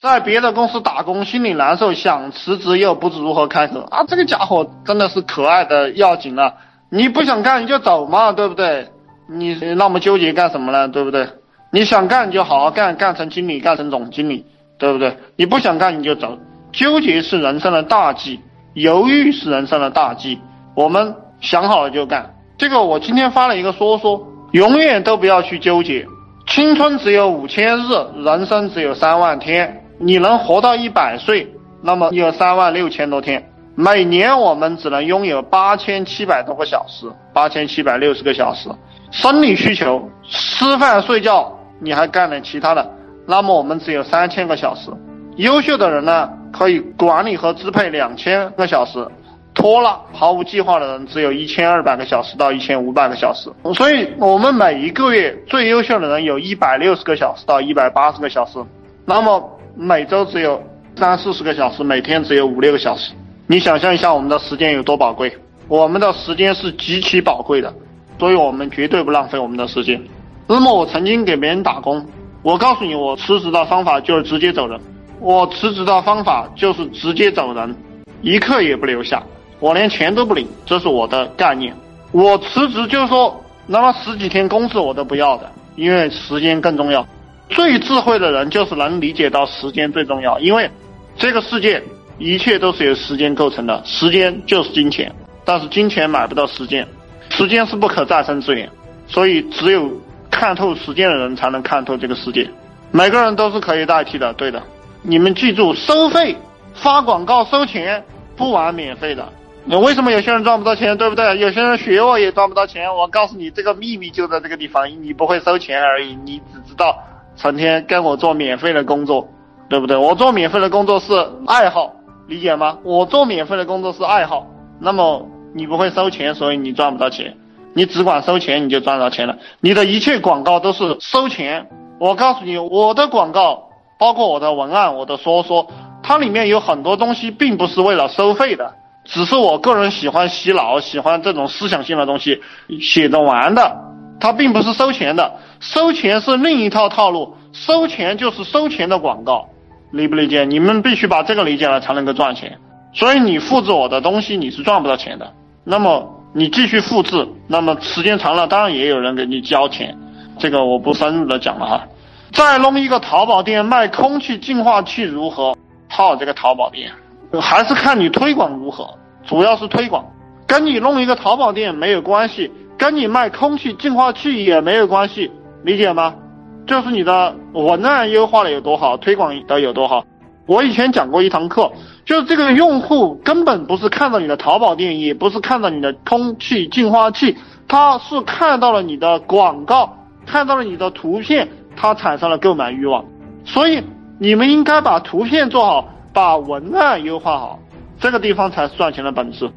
在别的公司打工，心里难受，想辞职又不知如何开口啊！这个家伙真的是可爱的要紧了。你不想干你就走嘛，对不对？你那么纠结干什么呢？对不对？你想干你就好好干，干成经理，干成总经理，对不对？你不想干你就走。纠结是人生的大忌，犹豫是人生的大忌。我们想好了就干。这个我今天发了一个说说，永远都不要去纠结。青春只有五千日，人生只有三万天。你能活到一百岁，那么你有三万六千多天。每年我们只能拥有八千七百多个小时，八千七百六十个小时。生理需求，吃饭睡觉，你还干点其他的，那么我们只有三千个小时。优秀的人呢，可以管理和支配两千个小时。拖拉、毫无计划的人，只有一千二百个小时到一千五百个小时。所以，我们每一个月最优秀的人有一百六十个小时到一百八十个小时。那么。每周只有三四十个小时，每天只有五六个小时。你想象一下，我们的时间有多宝贵？我们的时间是极其宝贵的，所以我们绝对不浪费我们的时间。那么，我曾经给别人打工，我告诉你，我辞职的方法就是直接走人。我辞职的方法就是直接走人，一刻也不留下，我连钱都不领，这是我的概念。我辞职就是说，哪怕十几天工资我都不要的，因为时间更重要。最智慧的人就是能理解到时间最重要，因为这个世界一切都是由时间构成的，时间就是金钱，但是金钱买不到时间，时间是不可再生资源，所以只有看透时间的人才能看透这个世界。每个人都是可以代替的，对的。你们记住，收费发广告收钱，不玩免费的。你为什么有些人赚不到钱，对不对？有些人学我也赚不到钱。我告诉你，这个秘密就在这个地方，你不会收钱而已，你只知道。成天跟我做免费的工作，对不对？我做免费的工作是爱好，理解吗？我做免费的工作是爱好。那么你不会收钱，所以你赚不到钱。你只管收钱，你就赚到钱了。你的一切广告都是收钱。我告诉你，我的广告，包括我的文案、我的说说，它里面有很多东西并不是为了收费的，只是我个人喜欢洗脑，喜欢这种思想性的东西，写着玩的。它并不是收钱的，收钱是另一套套路，收钱就是收钱的广告，理不理解？你们必须把这个理解了才能够赚钱。所以你复制我的东西，你是赚不到钱的。那么你继续复制，那么时间长了，当然也有人给你交钱。这个我不深入的讲了哈。再弄一个淘宝店卖空气净化器如何？套这个淘宝店，还是看你推广如何，主要是推广，跟你弄一个淘宝店没有关系。跟你卖空气净化器也没有关系，理解吗？就是你的文案优化的有多好，推广的有多好。我以前讲过一堂课，就是这个用户根本不是看到你的淘宝店，也不是看到你的空气净化器，他是看到了你的广告，看到了你的图片，他产生了购买欲望。所以你们应该把图片做好，把文案优化好，这个地方才是赚钱的本质。